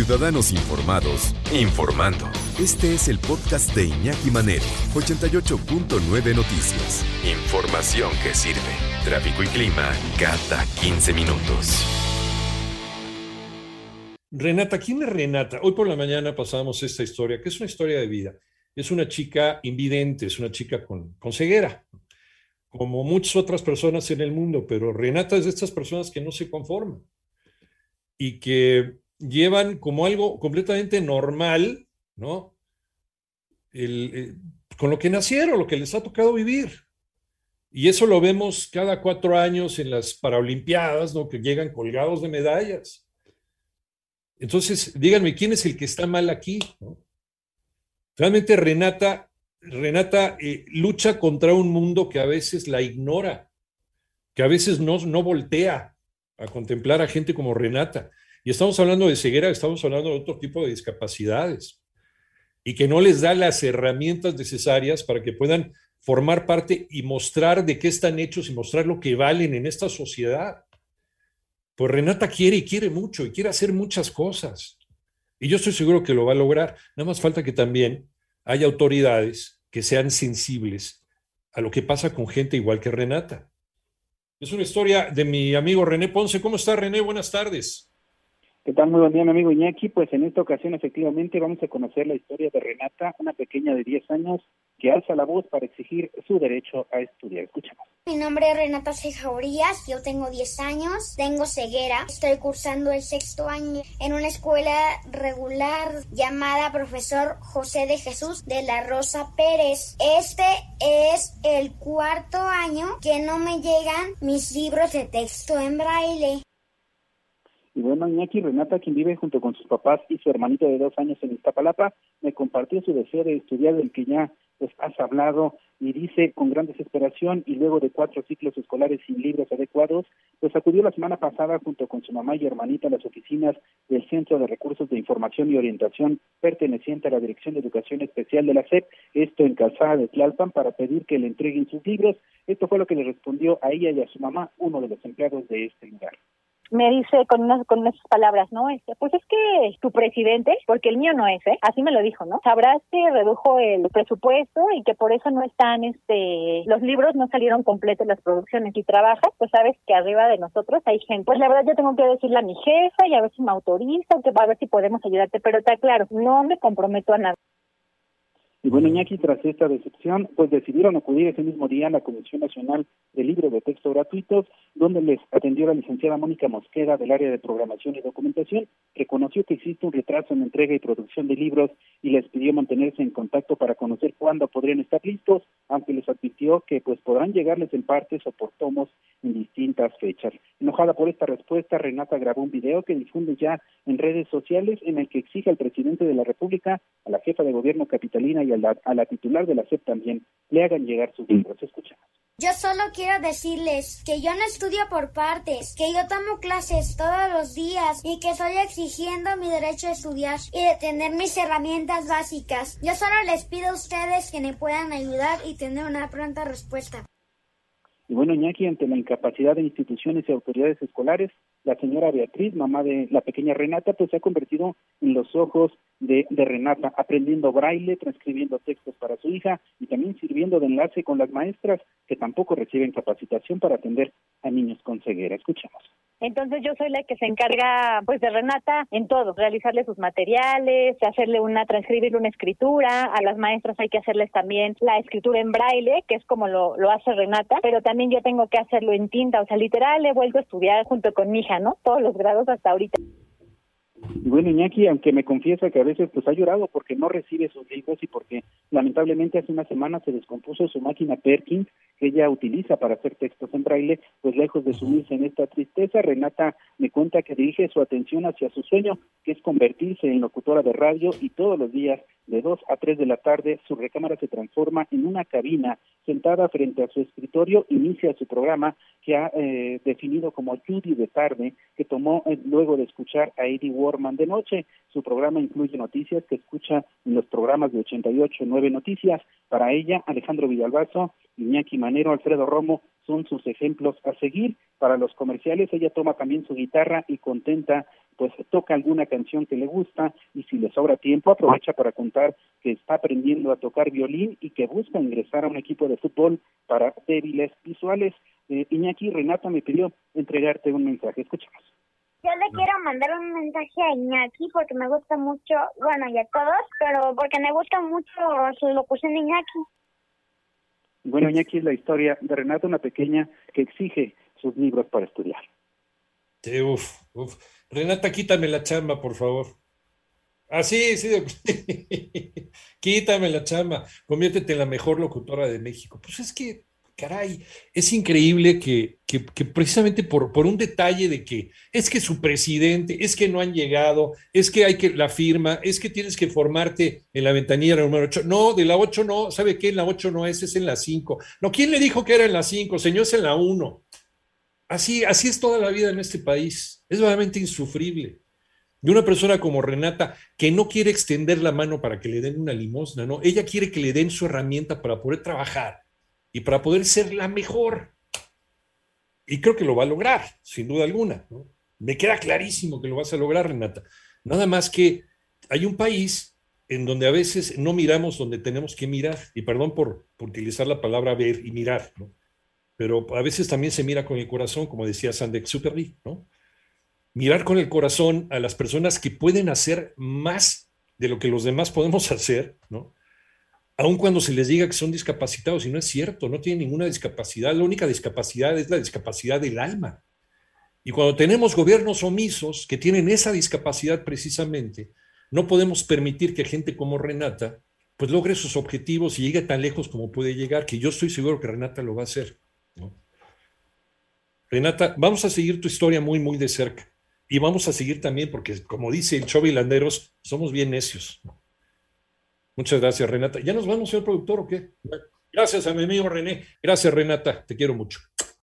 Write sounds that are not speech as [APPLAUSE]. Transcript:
Ciudadanos Informados, informando. Este es el podcast de Iñaki Manero, 88.9 Noticias. Información que sirve. Tráfico y clima cada 15 minutos. Renata, ¿quién es Renata? Hoy por la mañana pasamos esta historia, que es una historia de vida. Es una chica invidente, es una chica con, ceguera, como muchas otras personas en el mundo, pero Renata es de estas personas que no se conforman y que llevan como algo completamente normal, ¿no? Eh, con lo que nacieron, lo que les ha tocado vivir. Y eso lo vemos cada cuatro años en las Paralimpiadas, ¿no? Que llegan colgados de medallas. Entonces, díganme, ¿quién es el que está mal aquí? Realmente Renata, Renata eh, lucha contra un mundo que a veces la ignora, que a veces no, no voltea a contemplar a gente como Renata. Y estamos hablando de ceguera, estamos hablando de otro tipo de discapacidades y que no les da las herramientas necesarias para que puedan formar parte y mostrar de qué están hechos y mostrar lo que valen en esta sociedad. Pues Renata quiere y quiere mucho y quiere hacer muchas cosas. Y yo estoy seguro que lo va a lograr. Nada más falta que también haya autoridades que sean sensibles a lo que pasa con gente igual que Renata. Es una historia de mi amigo René Ponce. ¿Cómo está René? Buenas tardes. ¿Qué tal? Muy buen día, mi amigo Iñaki. Pues en esta ocasión, efectivamente, vamos a conocer la historia de Renata, una pequeña de 10 años que alza la voz para exigir su derecho a estudiar. Escuchamos. Mi nombre es Renata Cejaurías, yo tengo 10 años, tengo ceguera, estoy cursando el sexto año en una escuela regular llamada Profesor José de Jesús de la Rosa Pérez. Este es el cuarto año que no me llegan mis libros de texto en braille. Y bueno, Iñaki Renata, quien vive junto con sus papás y su hermanito de dos años en Iztapalapa, me compartió su deseo de estudiar del que ya pues has hablado y dice con gran desesperación y luego de cuatro ciclos escolares sin libros adecuados, pues acudió la semana pasada junto con su mamá y hermanita a las oficinas del Centro de Recursos de Información y Orientación perteneciente a la Dirección de Educación Especial de la SEP, esto en Calzada de Tlalpan, para pedir que le entreguen sus libros. Esto fue lo que le respondió a ella y a su mamá, uno de los empleados de este lugar me dice con unas con esas palabras, ¿no? Este, pues es que tu presidente, porque el mío no es, ¿eh? Así me lo dijo, ¿no? Sabrás que redujo el presupuesto y que por eso no están, este, los libros no salieron completos las producciones y trabajas, pues sabes que arriba de nosotros hay gente. Pues la verdad yo tengo que decirle a mi jefa y a ver si me autoriza, que a ver si podemos ayudarte, pero está claro, no me comprometo a nada. Y bueno, Iñaki, tras esta decepción, pues decidieron acudir ese mismo día a la Comisión Nacional de Libros de Texto Gratuitos, donde les atendió la licenciada Mónica Mosquera del área de programación y documentación, reconoció que existe un retraso en la entrega y producción de libros y les pidió mantenerse en contacto para conocer cuándo podrían estar listos, aunque les advirtió que pues podrán llegarles en partes o por tomos en distintas fechas. Enojada por esta respuesta, Renata grabó un video que difunde ya en redes sociales en el que exige al presidente de la República, a la jefa de gobierno capitalina y a la, titular de la SEP también le hagan llegar sus libros. Escuchamos. Yo solo quiero decirles que yo no estudio por partes, que yo tomo clases todos los días y que estoy exigiendo mi derecho a estudiar y de tener mis herramientas básicas. Yo solo les pido a ustedes que me puedan ayudar y tener una pronta respuesta. Y bueno, Iñaki, ante la incapacidad de instituciones y autoridades escolares, la señora Beatriz, mamá de la pequeña Renata, pues se ha convertido en los ojos de, de, Renata, aprendiendo braille, transcribiendo textos para su hija y también sirviendo de enlace con las maestras que tampoco reciben capacitación para atender a niños con ceguera. Escuchemos. Entonces yo soy la que se encarga pues de Renata en todo, realizarle sus materiales, hacerle una, transcribirle una escritura, a las maestras hay que hacerles también la escritura en braille, que es como lo, lo hace Renata, pero también yo tengo que hacerlo en tinta, o sea, literal he vuelto a estudiar junto con mi hija, ¿no? Todos los grados hasta ahorita. Y bueno, Iñaki, aunque me confiesa que a veces pues ha llorado porque no recibe sus libros y porque lamentablemente hace una semana se descompuso su máquina Perkins que ella utiliza para hacer textos en braille, pues lejos de sumirse en esta tristeza, Renata me cuenta que dirige su atención hacia su sueño, que es convertirse en locutora de radio y todos los días de 2 a 3 de la tarde su recámara se transforma en una cabina sentada frente a su escritorio, inicia su programa que ha eh, definido como Judy de tarde, que tomó eh, luego de escuchar a Eddie De noche. Su programa incluye noticias que escucha en los programas de 88, 9 noticias. Para ella, Alejandro Villalbazo, Iñaki Manero, Alfredo Romo son sus ejemplos a seguir. Para los comerciales, ella toma también su guitarra y contenta pues toca alguna canción que le gusta y si le sobra tiempo aprovecha para contar que está aprendiendo a tocar violín y que busca ingresar a un equipo de fútbol para débiles visuales. Eh, Iñaki Renata me pidió entregarte un mensaje. Escuchemos. Yo le quiero mandar un mensaje a Iñaki porque me gusta mucho, bueno, y a todos, pero porque me gusta mucho su locución de Iñaki. Bueno, Iñaki es la historia de Renata, una pequeña que exige sus libros para estudiar. Sí, uf, uf. Renata, quítame la chamba, por favor. Ah, sí, sí. [LAUGHS] quítame la chamba. Conviértete en la mejor locutora de México. Pues es que caray, es increíble que, precisamente por, por, un detalle de que es que su presidente, es que no han llegado, es que hay que la firma, es que tienes que formarte en la ventanilla número 8. No, de la 8 no, ¿sabe qué? En la 8 no es, es en la 5. No, ¿quién le dijo que era en la 5? Señor, es en la 1. Así, así es toda la vida en este país. Es realmente insufrible. De una persona como Renata, que no quiere extender la mano para que le den una limosna, no, ella quiere que le den su herramienta para poder trabajar y para poder ser la mejor. Y creo que lo va a lograr, sin duda alguna. Me queda clarísimo que lo vas a lograr, Renata. Nada más que hay un país en donde a veces no miramos donde tenemos que mirar, y perdón por, utilizar la palabra ver y mirar, pero a veces también se mira con el corazón, como decía Sandek Superly, ¿no? Mirar con el corazón a las personas que pueden hacer más de lo que los demás podemos [LAUGHS] hacer, ¿no? Aun cuando se les diga que son discapacitados, y no es cierto, no tienen ninguna discapacidad, la única discapacidad es la discapacidad del alma. Y cuando tenemos gobiernos omisos que tienen esa discapacidad precisamente, no podemos permitir que gente como Renata pues logre sus objetivos y llegue tan lejos como puede llegar, que yo estoy seguro que Renata lo va a hacer. Renata, vamos a seguir tu historia muy, muy de cerca. Y vamos a seguir también, porque como dice el Chovi Landeros, somos bien necios. Muchas gracias, Renata. ¿Ya nos vamos, señor productor, o qué? Gracias a mi amigo René. Gracias, Renata. Te quiero mucho.